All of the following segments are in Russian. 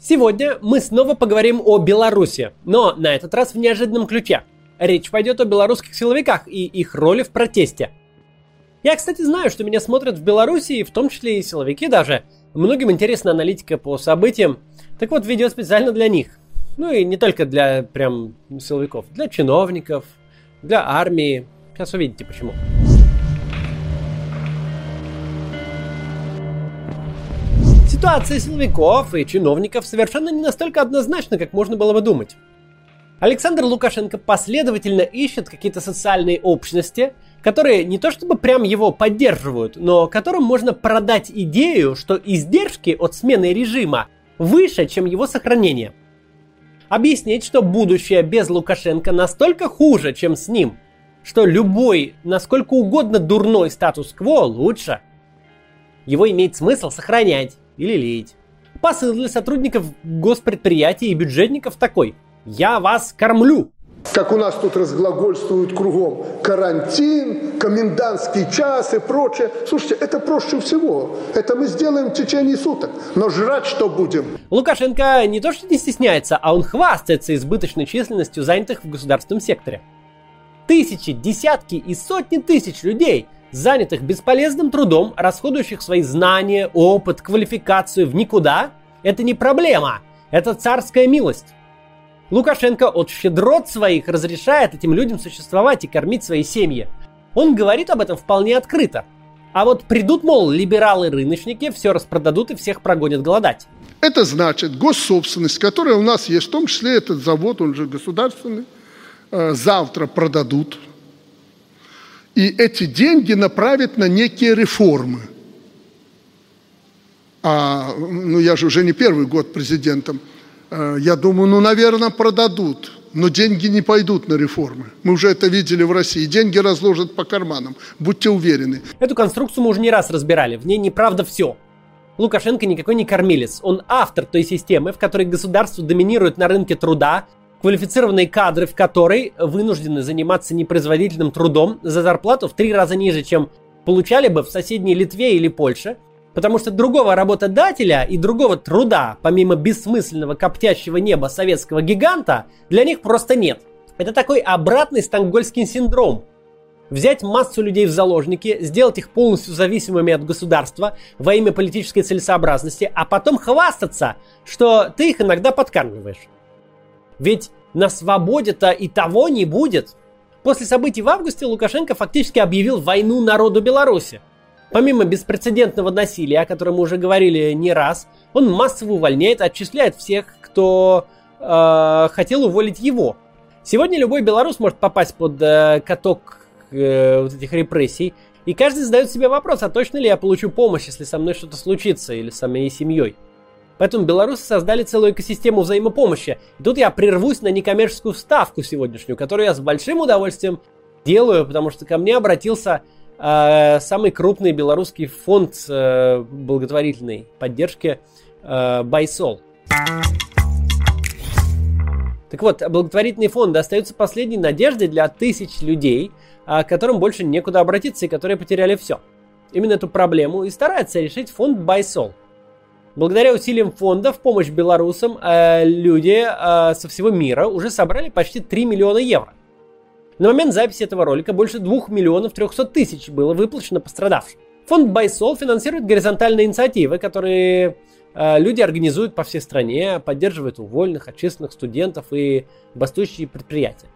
Сегодня мы снова поговорим о Беларуси, но на этот раз в неожиданном ключе. Речь пойдет о белорусских силовиках и их роли в протесте. Я, кстати, знаю, что меня смотрят в Беларуси, в том числе и силовики даже. Многим интересна аналитика по событиям. Так вот, видео специально для них. Ну и не только для прям силовиков, для чиновников, для армии. Сейчас увидите почему. Ситуация силовиков и чиновников совершенно не настолько однозначна, как можно было бы думать. Александр Лукашенко последовательно ищет какие-то социальные общности, которые не то чтобы прям его поддерживают, но которым можно продать идею, что издержки от смены режима выше, чем его сохранение. Объяснить, что будущее без Лукашенко настолько хуже, чем с ним, что любой, насколько угодно дурной статус-кво лучше. Его имеет смысл сохранять или леять. Посыл для сотрудников госпредприятий и бюджетников такой. Я вас кормлю. Как у нас тут разглагольствуют кругом карантин, комендантский час и прочее. Слушайте, это проще всего. Это мы сделаем в течение суток. Но жрать что будем? Лукашенко не то что не стесняется, а он хвастается избыточной численностью занятых в государственном секторе. Тысячи, десятки и сотни тысяч людей – занятых бесполезным трудом, расходующих свои знания, опыт, квалификацию в никуда, это не проблема, это царская милость. Лукашенко от щедрот своих разрешает этим людям существовать и кормить свои семьи. Он говорит об этом вполне открыто. А вот придут, мол, либералы-рыночники, все распродадут и всех прогонят голодать. Это значит, госсобственность, которая у нас есть, в том числе этот завод, он же государственный, э, завтра продадут и эти деньги направить на некие реформы. А, ну, я же уже не первый год президентом. Э, я думаю, ну, наверное, продадут. Но деньги не пойдут на реформы. Мы уже это видели в России. Деньги разложат по карманам. Будьте уверены. Эту конструкцию мы уже не раз разбирали. В ней неправда все. Лукашенко никакой не кормилец. Он автор той системы, в которой государство доминирует на рынке труда, квалифицированные кадры, в которой вынуждены заниматься непроизводительным трудом за зарплату в три раза ниже, чем получали бы в соседней Литве или Польше, потому что другого работодателя и другого труда, помимо бессмысленного коптящего неба советского гиганта, для них просто нет. Это такой обратный стангольский синдром. Взять массу людей в заложники, сделать их полностью зависимыми от государства во имя политической целесообразности, а потом хвастаться, что ты их иногда подкармливаешь. Ведь на свободе-то и того не будет. После событий в августе Лукашенко фактически объявил войну народу Беларуси. Помимо беспрецедентного насилия, о котором мы уже говорили не раз, он массово увольняет отчисляет всех, кто э, хотел уволить его. Сегодня любой белорус может попасть под э, каток э, вот этих репрессий, и каждый задает себе вопрос, а точно ли я получу помощь, если со мной что-то случится или с моей семьей. Поэтому белорусы создали целую экосистему взаимопомощи. И тут я прервусь на некоммерческую вставку сегодняшнюю, которую я с большим удовольствием делаю, потому что ко мне обратился э, самый крупный белорусский фонд э, благотворительной поддержки э, Байсол. Так вот, благотворительные фонды остаются последней надеждой для тысяч людей, э, которым больше некуда обратиться и которые потеряли все. Именно эту проблему и старается решить фонд Байсол – Благодаря усилиям фонда в помощь белорусам э, люди э, со всего мира уже собрали почти 3 миллиона евро. На момент записи этого ролика больше 2 миллионов 300 тысяч было выплачено пострадавшим. Фонд Байсол финансирует горизонтальные инициативы, которые э, люди организуют по всей стране, поддерживают уволенных, отчисленных студентов и бастующие предприятия.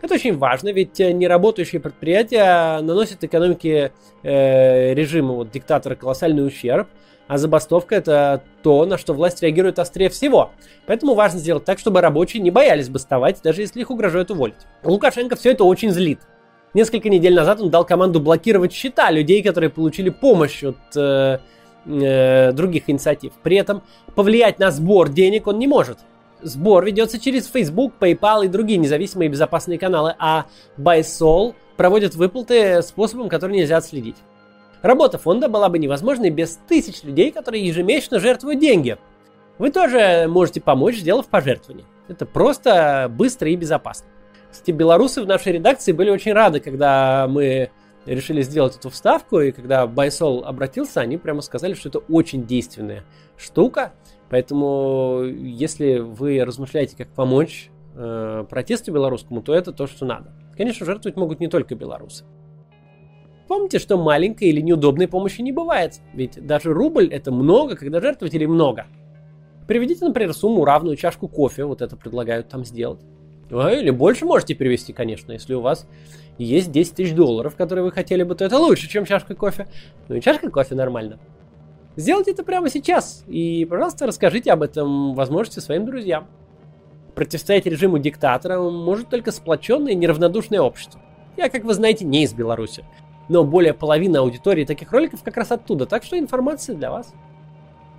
Это очень важно, ведь неработающие предприятия наносят экономике э, режима вот, диктатора колоссальный ущерб, а забастовка это то, на что власть реагирует острее всего. Поэтому важно сделать так, чтобы рабочие не боялись бастовать, даже если их угрожают уволить. Лукашенко все это очень злит. Несколько недель назад он дал команду блокировать счета людей, которые получили помощь от э, э, других инициатив. При этом повлиять на сбор денег он не может. Сбор ведется через Facebook, PayPal и другие независимые безопасные каналы, а BuySol проводит выплаты способом, который нельзя отследить. Работа фонда была бы невозможной без тысяч людей, которые ежемесячно жертвуют деньги. Вы тоже можете помочь, сделав пожертвование. Это просто быстро и безопасно. Кстати, белорусы в нашей редакции были очень рады, когда мы решили сделать эту вставку, и когда Байсол обратился, они прямо сказали, что это очень действенная штука, Поэтому, если вы размышляете, как помочь э, протесту белорусскому, то это то, что надо. Конечно, жертвовать могут не только белорусы. Помните, что маленькой или неудобной помощи не бывает, ведь даже рубль это много, когда жертвователей много. Приведите, например, сумму, равную чашку кофе, вот это предлагают там сделать. А, или больше можете перевести, конечно, если у вас есть 10 тысяч долларов, которые вы хотели бы, то это лучше, чем чашка кофе. Ну и чашка кофе нормально. Сделайте это прямо сейчас и, пожалуйста, расскажите об этом возможности своим друзьям. Противостоять режиму диктатора может только сплоченное и неравнодушное общество. Я, как вы знаете, не из Беларуси. Но более половины аудитории таких роликов как раз оттуда, так что информация для вас.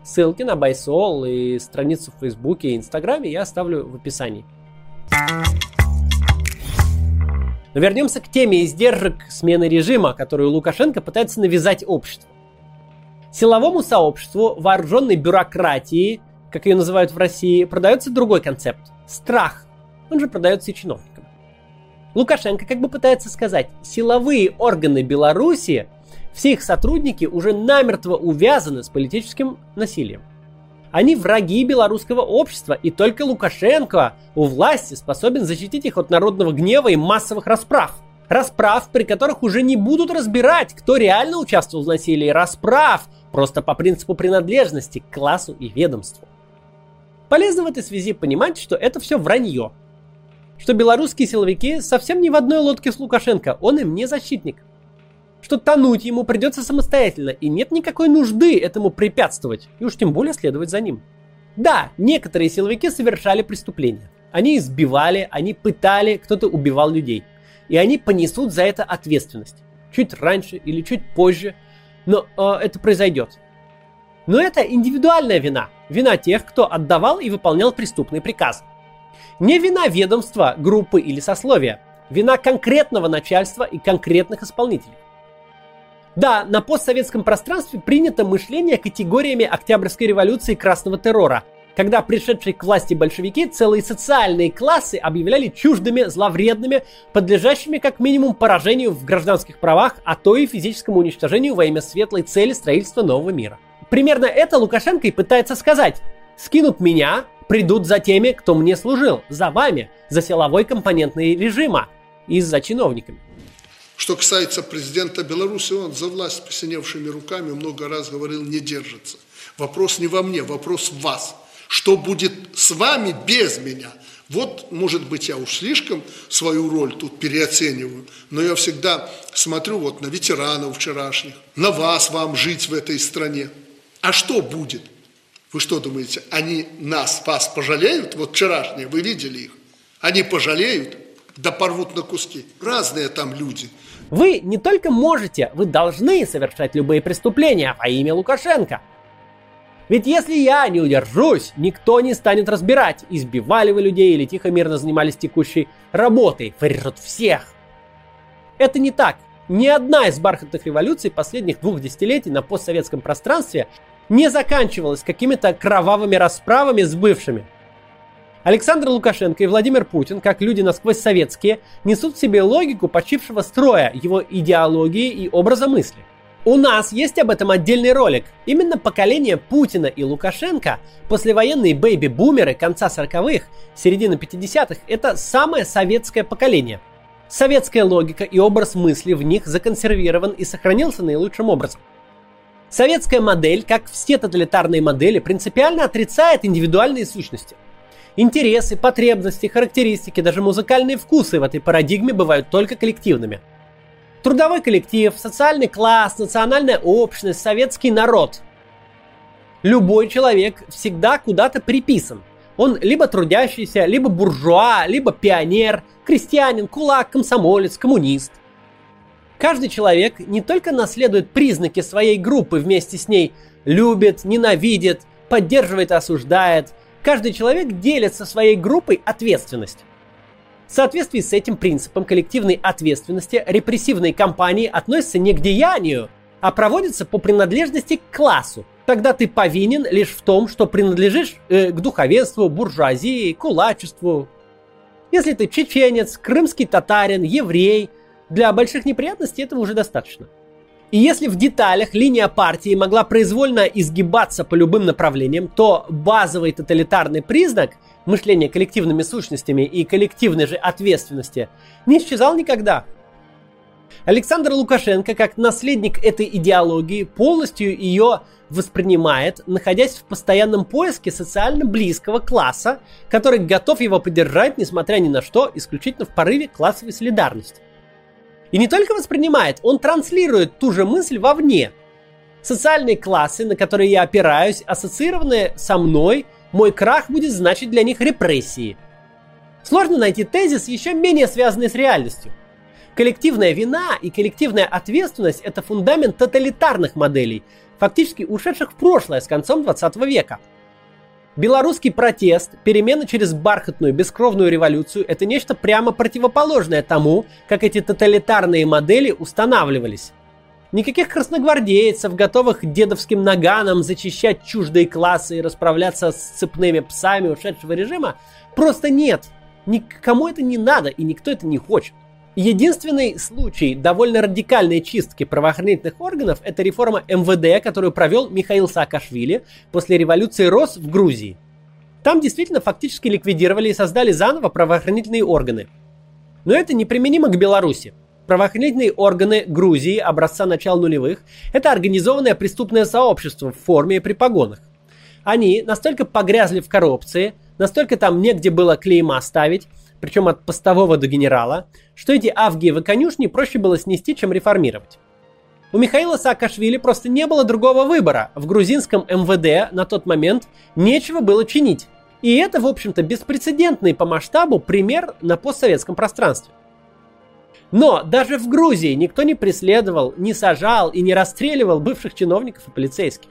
Ссылки на Байсол и страницу в Фейсбуке и Инстаграме я оставлю в описании. Но вернемся к теме издержек смены режима, которую Лукашенко пытается навязать обществу. Силовому сообществу, вооруженной бюрократии, как ее называют в России, продается другой концепт – страх. Он же продается и чиновникам. Лукашенко как бы пытается сказать, силовые органы Беларуси, все их сотрудники уже намертво увязаны с политическим насилием. Они враги белорусского общества, и только Лукашенко у власти способен защитить их от народного гнева и массовых расправ. Расправ, при которых уже не будут разбирать, кто реально участвовал в насилии. Расправ, просто по принципу принадлежности к классу и ведомству. Полезно в этой связи понимать, что это все вранье. Что белорусские силовики совсем не в одной лодке с Лукашенко, он им не защитник. Что тонуть ему придется самостоятельно, и нет никакой нужды этому препятствовать, и уж тем более следовать за ним. Да, некоторые силовики совершали преступления. Они избивали, они пытали, кто-то убивал людей. И они понесут за это ответственность. Чуть раньше или чуть позже – но э, это произойдет. Но это индивидуальная вина. Вина тех, кто отдавал и выполнял преступные приказы. Не вина ведомства, группы или сословия. Вина конкретного начальства и конкретных исполнителей. Да, на постсоветском пространстве принято мышление категориями Октябрьской революции и Красного террора – когда пришедшие к власти большевики целые социальные классы объявляли чуждыми, зловредными, подлежащими как минимум поражению в гражданских правах, а то и физическому уничтожению во имя светлой цели строительства нового мира. Примерно это Лукашенко и пытается сказать. Скинут меня, придут за теми, кто мне служил, за вами, за силовой компонентный режима и за чиновниками. Что касается президента Беларуси, он за власть посиневшими руками много раз говорил не держится. Вопрос не во мне, вопрос в вас – что будет с вами без меня? Вот, может быть, я уж слишком свою роль тут переоцениваю, но я всегда смотрю вот на ветеранов вчерашних, на вас, вам жить в этой стране. А что будет? Вы что думаете, они нас, вас пожалеют? Вот вчерашние, вы видели их? Они пожалеют? Да порвут на куски. Разные там люди. Вы не только можете, вы должны совершать любые преступления во имя Лукашенко. Ведь если я не удержусь, никто не станет разбирать, избивали вы людей или тихо мирно занимались текущей работой. Вырежут всех. Это не так. Ни одна из бархатных революций последних двух десятилетий на постсоветском пространстве не заканчивалась какими-то кровавыми расправами с бывшими. Александр Лукашенко и Владимир Путин, как люди насквозь советские, несут в себе логику почившего строя, его идеологии и образа мысли. У нас есть об этом отдельный ролик. Именно поколение Путина и Лукашенко, послевоенные бэйби-бумеры конца 40-х, середины 50-х, это самое советское поколение. Советская логика и образ мысли в них законсервирован и сохранился наилучшим образом. Советская модель, как все тоталитарные модели, принципиально отрицает индивидуальные сущности. Интересы, потребности, характеристики, даже музыкальные вкусы в этой парадигме бывают только коллективными – Трудовой коллектив, социальный класс, национальная общность, советский народ. Любой человек всегда куда-то приписан. Он либо трудящийся, либо буржуа, либо пионер, крестьянин, кулак, комсомолец, коммунист. Каждый человек не только наследует признаки своей группы вместе с ней, любит, ненавидит, поддерживает осуждает. Каждый человек делит со своей группой ответственность. В соответствии с этим принципом коллективной ответственности репрессивные кампании относятся не к деянию, а проводятся по принадлежности к классу. Тогда ты повинен лишь в том, что принадлежишь э, к духовенству, буржуазии, кулачеству. Если ты чеченец, крымский татарин, еврей, для больших неприятностей этого уже достаточно. И если в деталях линия партии могла произвольно изгибаться по любым направлениям, то базовый тоталитарный признак мышления коллективными сущностями и коллективной же ответственности не исчезал никогда. Александр Лукашенко, как наследник этой идеологии, полностью ее воспринимает, находясь в постоянном поиске социально близкого класса, который готов его поддержать, несмотря ни на что, исключительно в порыве классовой солидарности. И не только воспринимает, он транслирует ту же мысль вовне. Социальные классы, на которые я опираюсь, ассоциированы со мной, мой крах будет значить для них репрессии. Сложно найти тезис, еще менее связанный с реальностью. Коллективная вина и коллективная ответственность – это фундамент тоталитарных моделей, фактически ушедших в прошлое с концом 20 века – Белорусский протест, перемена через бархатную бескровную революцию – это нечто прямо противоположное тому, как эти тоталитарные модели устанавливались. Никаких красногвардейцев, готовых дедовским наганом зачищать чуждые классы и расправляться с цепными псами ушедшего режима, просто нет. Никому это не надо, и никто это не хочет. Единственный случай довольно радикальной чистки правоохранительных органов – это реформа МВД, которую провел Михаил Саакашвили после революции РОС в Грузии. Там действительно фактически ликвидировали и создали заново правоохранительные органы. Но это неприменимо к Беларуси. Правоохранительные органы Грузии образца начала нулевых – это организованное преступное сообщество в форме и при погонах. Они настолько погрязли в коррупции, настолько там негде было клейма ставить, причем от постового до генерала, что эти авгиевы конюшни проще было снести, чем реформировать. У Михаила Саакашвили просто не было другого выбора. В грузинском МВД на тот момент нечего было чинить. И это, в общем-то, беспрецедентный по масштабу пример на постсоветском пространстве. Но даже в Грузии никто не преследовал, не сажал и не расстреливал бывших чиновников и полицейских.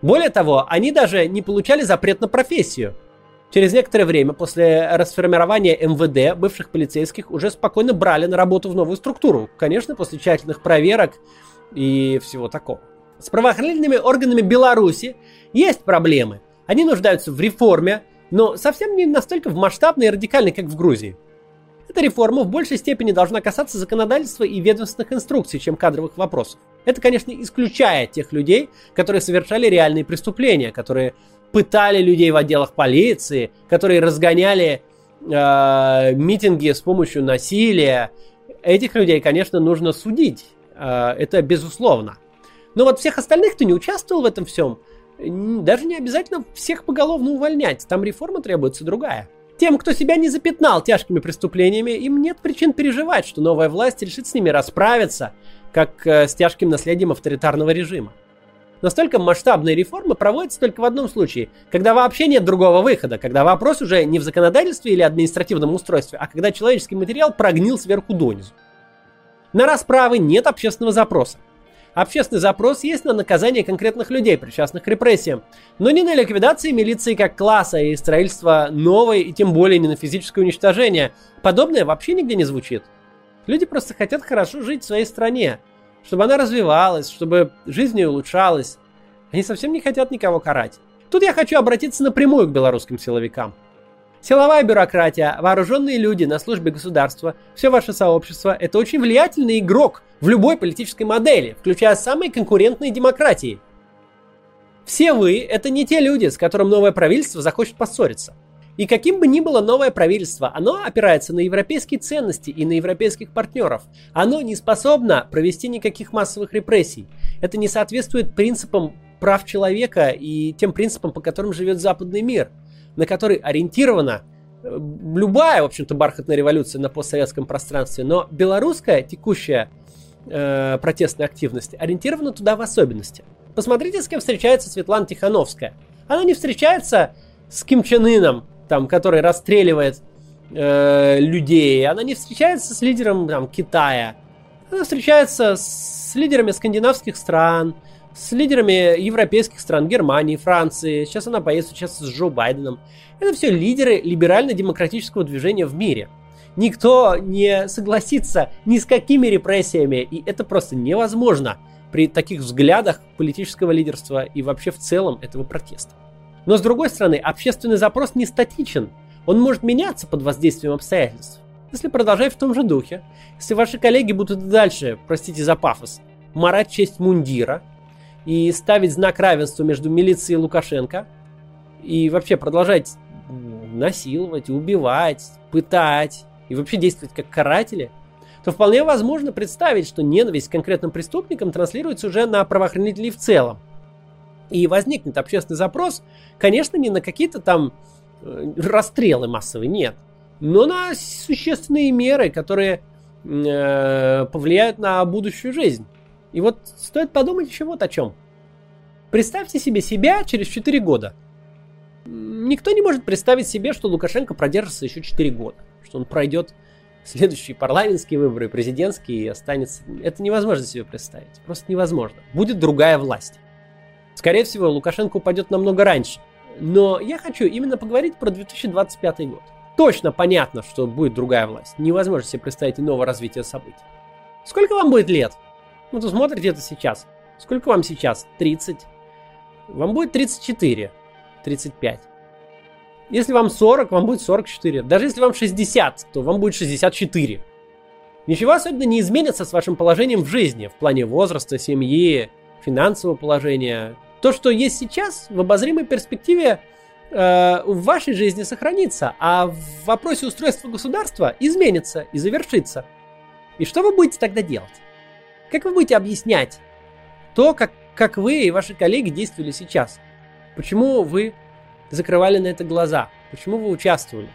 Более того, они даже не получали запрет на профессию – Через некоторое время после расформирования МВД бывших полицейских уже спокойно брали на работу в новую структуру. Конечно, после тщательных проверок и всего такого. С правоохранительными органами Беларуси есть проблемы. Они нуждаются в реформе, но совсем не настолько в масштабной и радикальной, как в Грузии. Эта реформа в большей степени должна касаться законодательства и ведомственных инструкций, чем кадровых вопросов. Это, конечно, исключая тех людей, которые совершали реальные преступления, которые пытали людей в отделах полиции, которые разгоняли э, митинги с помощью насилия. Этих людей, конечно, нужно судить. Э, это безусловно. Но вот всех остальных, кто не участвовал в этом всем, даже не обязательно всех поголовно увольнять. Там реформа требуется другая. Тем, кто себя не запятнал тяжкими преступлениями, им нет причин переживать, что новая власть решит с ними расправиться, как э, с тяжким наследием авторитарного режима. Настолько масштабные реформы проводятся только в одном случае, когда вообще нет другого выхода, когда вопрос уже не в законодательстве или административном устройстве, а когда человеческий материал прогнил сверху донизу. На расправы нет общественного запроса. Общественный запрос есть на наказание конкретных людей, причастных к репрессиям, но не на ликвидации милиции как класса и строительство новой, и тем более не на физическое уничтожение. Подобное вообще нигде не звучит. Люди просто хотят хорошо жить в своей стране, чтобы она развивалась, чтобы жизнь ее улучшалась. Они совсем не хотят никого карать. Тут я хочу обратиться напрямую к белорусским силовикам. Силовая бюрократия, вооруженные люди на службе государства, все ваше сообщество – это очень влиятельный игрок в любой политической модели, включая самые конкурентные демократии. Все вы – это не те люди, с которым новое правительство захочет поссориться. И каким бы ни было новое правительство, оно опирается на европейские ценности и на европейских партнеров. Оно не способно провести никаких массовых репрессий. Это не соответствует принципам прав человека и тем принципам, по которым живет западный мир, на который ориентирована э, любая, в общем-то, бархатная революция на постсоветском пространстве. Но белорусская текущая э, протестная активность ориентирована туда в особенности. Посмотрите, с кем встречается Светлана Тихановская. Она не встречается с Ким Чен Ыном, там, который расстреливает э, людей, она не встречается с лидером там, Китая. Она встречается с лидерами скандинавских стран, с лидерами европейских стран, Германии, Франции. Сейчас она поедет сейчас с Джо Байденом. Это все лидеры либерально-демократического движения в мире. Никто не согласится ни с какими репрессиями, и это просто невозможно при таких взглядах политического лидерства и вообще в целом этого протеста. Но с другой стороны, общественный запрос не статичен. Он может меняться под воздействием обстоятельств. Если продолжать в том же духе, если ваши коллеги будут дальше, простите за пафос, марать честь мундира и ставить знак равенства между милицией и Лукашенко, и вообще продолжать насиловать, убивать, пытать и вообще действовать как каратели, то вполне возможно представить, что ненависть к конкретным преступникам транслируется уже на правоохранителей в целом. И возникнет общественный запрос, конечно, не на какие-то там э, расстрелы массовые, нет, но на существенные меры, которые э, повлияют на будущую жизнь. И вот стоит подумать еще вот о чем. Представьте себе себя через 4 года. Никто не может представить себе, что Лукашенко продержится еще 4 года, что он пройдет следующие парламентские выборы, президентские и останется... Это невозможно себе представить, просто невозможно. Будет другая власть. Скорее всего, Лукашенко упадет намного раньше. Но я хочу именно поговорить про 2025 год. Точно понятно, что будет другая власть. Невозможно себе представить иного развития событий. Сколько вам будет лет? Ну, то смотрите это сейчас. Сколько вам сейчас? 30? Вам будет 34, 35. Если вам 40, вам будет 44. Даже если вам 60, то вам будет 64. Ничего особенно не изменится с вашим положением в жизни, в плане возраста, семьи, финансового положения. То, что есть сейчас, в обозримой перспективе э, в вашей жизни сохранится, а в вопросе устройства государства изменится и завершится. И что вы будете тогда делать? Как вы будете объяснять то, как, как вы и ваши коллеги действовали сейчас? Почему вы закрывали на это глаза? Почему вы участвовали?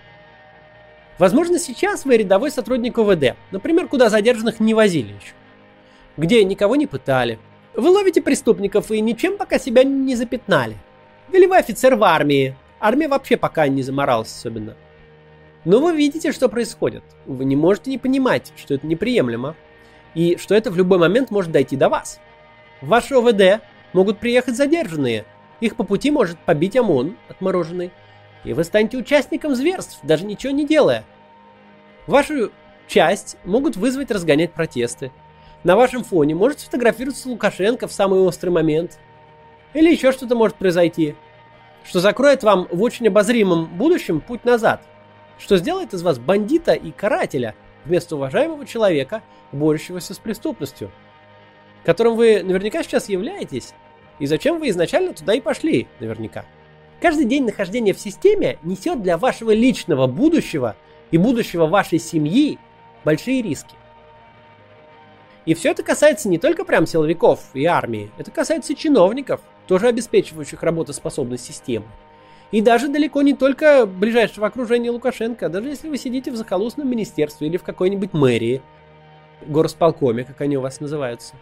Возможно, сейчас вы рядовой сотрудник ОВД, например, куда задержанных не возили еще, где никого не пытали. Вы ловите преступников и ничем пока себя не запятнали. Или вы офицер в армии. Армия вообще пока не заморалась особенно. Но вы видите, что происходит. Вы не можете не понимать, что это неприемлемо и что это в любой момент может дойти до вас. В ваше ОВД могут приехать задержанные. Их по пути может побить ОМОН отмороженный. И вы станете участником зверств, даже ничего не делая. Вашу часть могут вызвать разгонять протесты. На вашем фоне может сфотографироваться Лукашенко в самый острый момент. Или еще что-то может произойти, что закроет вам в очень обозримом будущем путь назад. Что сделает из вас бандита и карателя вместо уважаемого человека – борющегося с преступностью, которым вы наверняка сейчас являетесь, и зачем вы изначально туда и пошли, наверняка. Каждый день нахождения в системе несет для вашего личного будущего и будущего вашей семьи большие риски. И все это касается не только прям силовиков и армии, это касается чиновников, тоже обеспечивающих работоспособность системы. И даже далеко не только ближайшего окружения Лукашенко, даже если вы сидите в захолустном министерстве или в какой-нибудь мэрии – горосполкоме, как они у вас называются,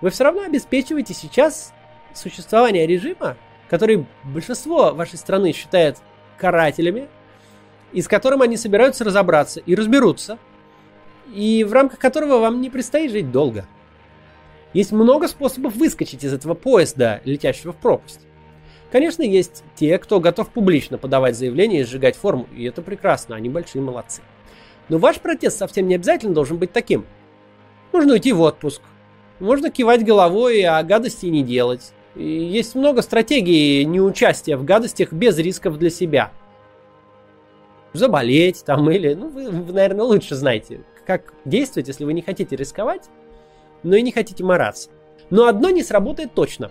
вы все равно обеспечиваете сейчас существование режима, который большинство вашей страны считает карателями, и с которым они собираются разобраться и разберутся, и в рамках которого вам не предстоит жить долго. Есть много способов выскочить из этого поезда, летящего в пропасть. Конечно, есть те, кто готов публично подавать заявления и сжигать форму, и это прекрасно, они большие молодцы. Но ваш протест совсем не обязательно должен быть таким. Можно уйти в отпуск. Можно кивать головой, а гадости не делать. И есть много стратегий неучастия в гадостях без рисков для себя. Заболеть там или... Ну, вы, вы, наверное, лучше знаете, как действовать, если вы не хотите рисковать, но и не хотите мораться. Но одно не сработает точно.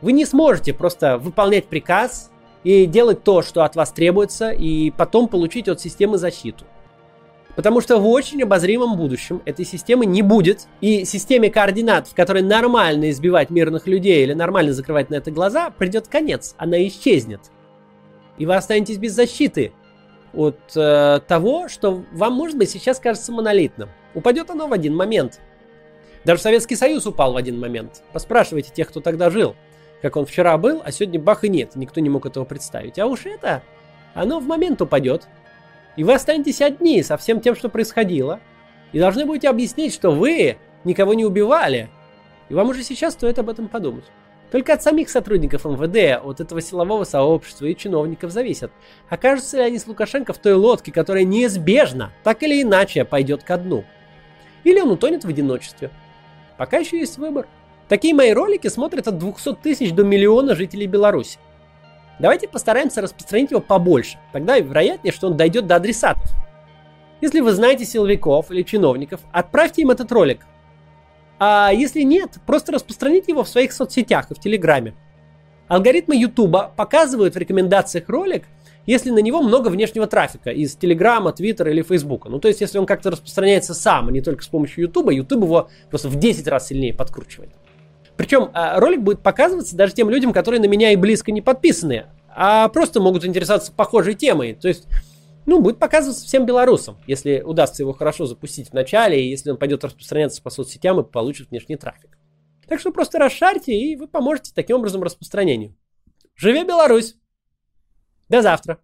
Вы не сможете просто выполнять приказ и делать то, что от вас требуется, и потом получить от системы защиту. Потому что в очень обозримом будущем этой системы не будет. И системе координат, в которой нормально избивать мирных людей или нормально закрывать на это глаза, придет конец. Она исчезнет. И вы останетесь без защиты от э, того, что вам, может быть, сейчас кажется монолитным. Упадет оно в один момент. Даже Советский Союз упал в один момент. Поспрашивайте тех, кто тогда жил. Как он вчера был, а сегодня бах и нет. Никто не мог этого представить. А уж это, оно в момент упадет. И вы останетесь одни со всем тем, что происходило. И должны будете объяснить, что вы никого не убивали. И вам уже сейчас стоит об этом подумать. Только от самих сотрудников МВД, от этого силового сообщества и чиновников зависит, окажутся ли они с Лукашенко в той лодке, которая неизбежно, так или иначе, пойдет ко дну. Или он утонет в одиночестве. Пока еще есть выбор. Такие мои ролики смотрят от 200 тысяч до миллиона жителей Беларуси. Давайте постараемся распространить его побольше. Тогда вероятнее, что он дойдет до адресатов. Если вы знаете силовиков или чиновников, отправьте им этот ролик. А если нет, просто распространите его в своих соцсетях и в Телеграме. Алгоритмы YouTube показывают в рекомендациях ролик, если на него много внешнего трафика из Телеграма, Твиттера или Фейсбука. Ну, то есть, если он как-то распространяется сам, а не только с помощью YouTube, YouTube его просто в 10 раз сильнее подкручивает. Причем а, ролик будет показываться даже тем людям, которые на меня и близко не подписаны, а просто могут интересоваться похожей темой. То есть, ну, будет показываться всем белорусам, если удастся его хорошо запустить в начале, и если он пойдет распространяться по соцсетям и получит внешний трафик. Так что просто расшарьте, и вы поможете таким образом распространению. Живи Беларусь! До завтра!